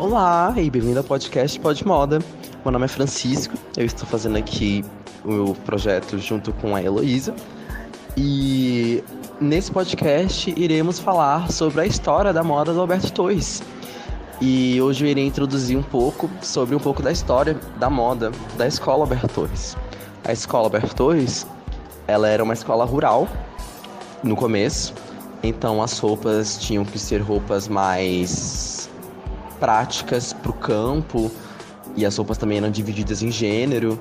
Olá e bem-vindo ao podcast Pod Moda. Meu nome é Francisco, eu estou fazendo aqui o projeto junto com a Heloísa. E nesse podcast iremos falar sobre a história da moda do Alberto Torres. E hoje eu irei introduzir um pouco sobre um pouco da história da moda da escola Alberto Torres. A escola Alberto Torres, ela era uma escola rural no começo, então as roupas tinham que ser roupas mais práticas para o campo e as roupas também eram divididas em gênero.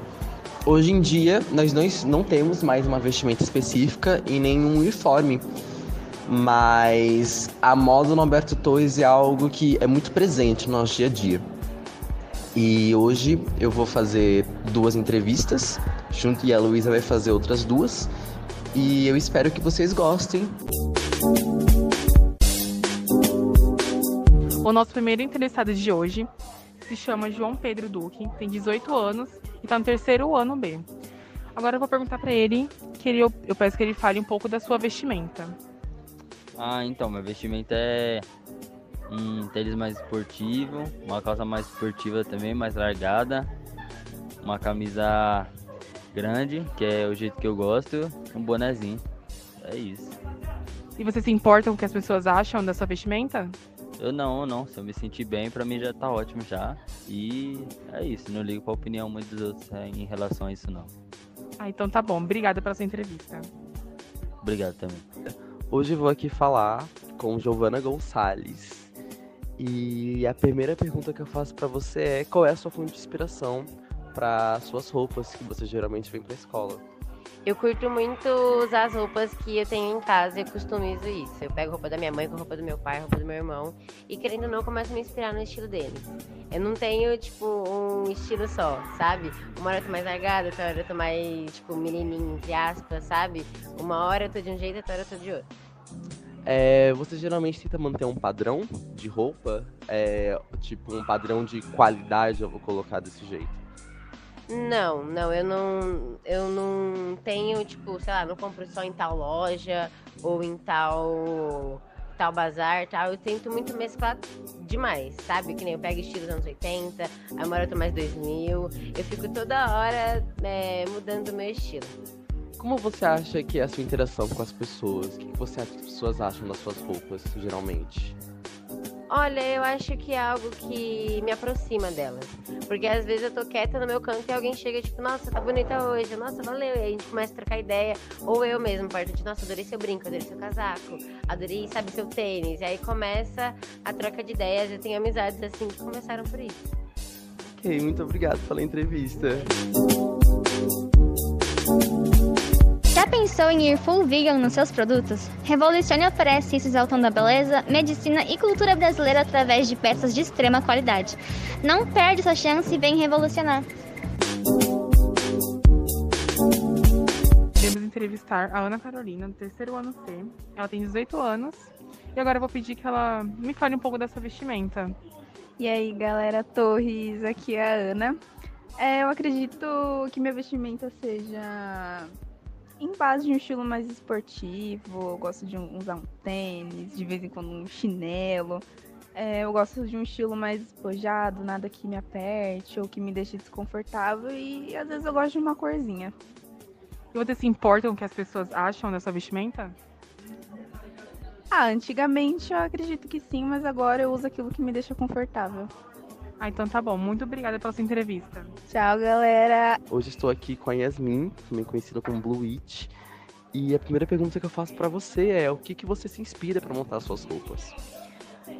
Hoje em dia, nós não, não temos mais uma vestimenta específica e nenhum uniforme, mas a moda no Alberto Torres é algo que é muito presente no nosso dia a dia. E hoje eu vou fazer duas entrevistas, junto e a Luísa vai fazer outras duas, e eu espero que vocês gostem. O nosso primeiro interessado de hoje se chama João Pedro Duque, tem 18 anos e está no terceiro ano B. Agora eu vou perguntar para ele, que ele, eu, peço que ele fale um pouco da sua vestimenta. Ah, então, meu vestimenta é um tênis mais esportivo, uma calça mais esportiva também, mais largada, uma camisa grande, que é o jeito que eu gosto, um bonezinho. É isso. E você se importa com o que as pessoas acham da sua vestimenta? Eu não, não. Se eu me sentir bem, pra mim já tá ótimo já. E é isso. Não ligo pra opinião muito dos outros é, em relação a isso, não. Ah, então tá bom. Obrigada pela sua entrevista. Obrigado também. Hoje eu vou aqui falar com Giovana Gonçalves. E a primeira pergunta que eu faço para você é qual é a sua fonte de inspiração para suas roupas que você geralmente vem para escola? Eu curto muito usar as roupas que eu tenho em casa e customizo isso. Eu pego roupa da minha mãe com roupa do meu pai, roupa do meu irmão e querendo ou não, começo a me inspirar no estilo deles. Eu não tenho, tipo, um estilo só, sabe? Uma hora eu tô mais largada, outra hora eu tô mais, tipo, menininha, entre aspas, sabe? Uma hora eu tô de um jeito, outra hora eu tô de outro. É, você geralmente tenta manter um padrão de roupa? É, tipo, um padrão de qualidade, eu vou colocar desse jeito. Não, não, eu não, eu não tenho, tipo, sei lá, não compro só em tal loja ou em tal tal bazar, tal. Eu tento muito mesclar demais, sabe? Que nem eu pego estilo dos anos 80, aí uma hora eu tô mais 2000. Eu fico toda hora é, mudando o meu estilo. Como você acha que é a sua interação com as pessoas? O que você acha que as pessoas acham das suas roupas, geralmente? Olha, eu acho que é algo que me aproxima delas. Porque às vezes eu tô quieta no meu canto e alguém chega, tipo, nossa, tá bonita hoje, nossa, valeu. E aí a gente começa a trocar ideia. Ou eu mesmo, perto de, nossa, adorei seu brinco, adorei seu casaco, adorei, sabe, seu tênis. E aí começa a troca de ideias. Eu tenho amizades assim que começaram por isso. Ok, muito obrigado pela entrevista. Já pensou em ir full vegan nos seus produtos? Revolucione oferece isso exaltando a beleza, medicina e cultura brasileira através de peças de extrema qualidade. Não perde essa chance e vem revolucionar. Vamos entrevistar a Ana Carolina, do terceiro ano C. Ela tem 18 anos. E agora eu vou pedir que ela me fale um pouco dessa vestimenta. E aí, galera Torres, aqui é a Ana. É, eu acredito que minha vestimenta seja em base de um estilo mais esportivo. Eu gosto de usar um tênis, de vez em quando um chinelo. É, eu gosto de um estilo mais despojado, nada que me aperte ou que me deixe desconfortável. E às vezes eu gosto de uma corzinha. E você se importa com o que as pessoas acham dessa vestimenta? Ah, antigamente eu acredito que sim, mas agora eu uso aquilo que me deixa confortável. Ah, então tá bom. Muito obrigada pela sua entrevista. Tchau, galera. Hoje estou aqui com a Yasmin, também conhecida como Blue Witch. E a primeira pergunta que eu faço para você é: o que, que você se inspira para montar suas roupas?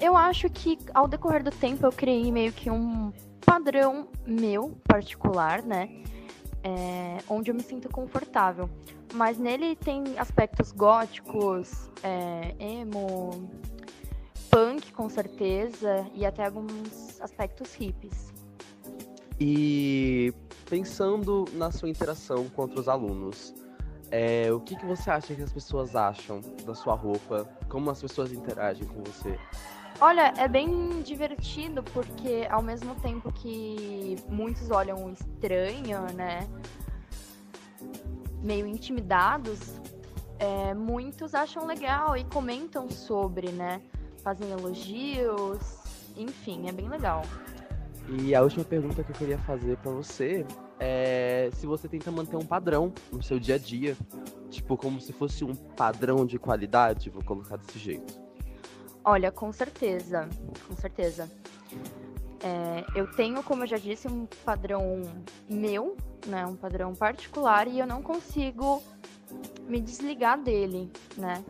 Eu acho que ao decorrer do tempo eu criei meio que um padrão meu particular, né? É, onde eu me sinto confortável. Mas nele tem aspectos góticos, é, emo, punk, com certeza, e até alguns aspectos hippies. E pensando na sua interação com outros alunos, é, o que, que você acha que as pessoas acham da sua roupa? Como as pessoas interagem com você? Olha, é bem divertido porque ao mesmo tempo que muitos olham estranho, né? Meio intimidados, é, muitos acham legal e comentam sobre, né? Fazem elogios enfim, é bem legal. E a última pergunta que eu queria fazer para você é se você tenta manter um padrão no seu dia a dia, tipo como se fosse um padrão de qualidade, vou colocar desse jeito. Olha, com certeza, com certeza. É, eu tenho, como eu já disse, um padrão meu, né, um padrão particular e eu não consigo me desligar dele, né?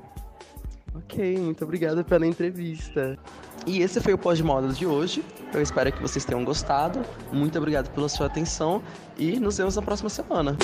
Ok, muito obrigado pela entrevista. E esse foi o Pós Moda de hoje. Eu espero que vocês tenham gostado. Muito obrigado pela sua atenção e nos vemos na próxima semana.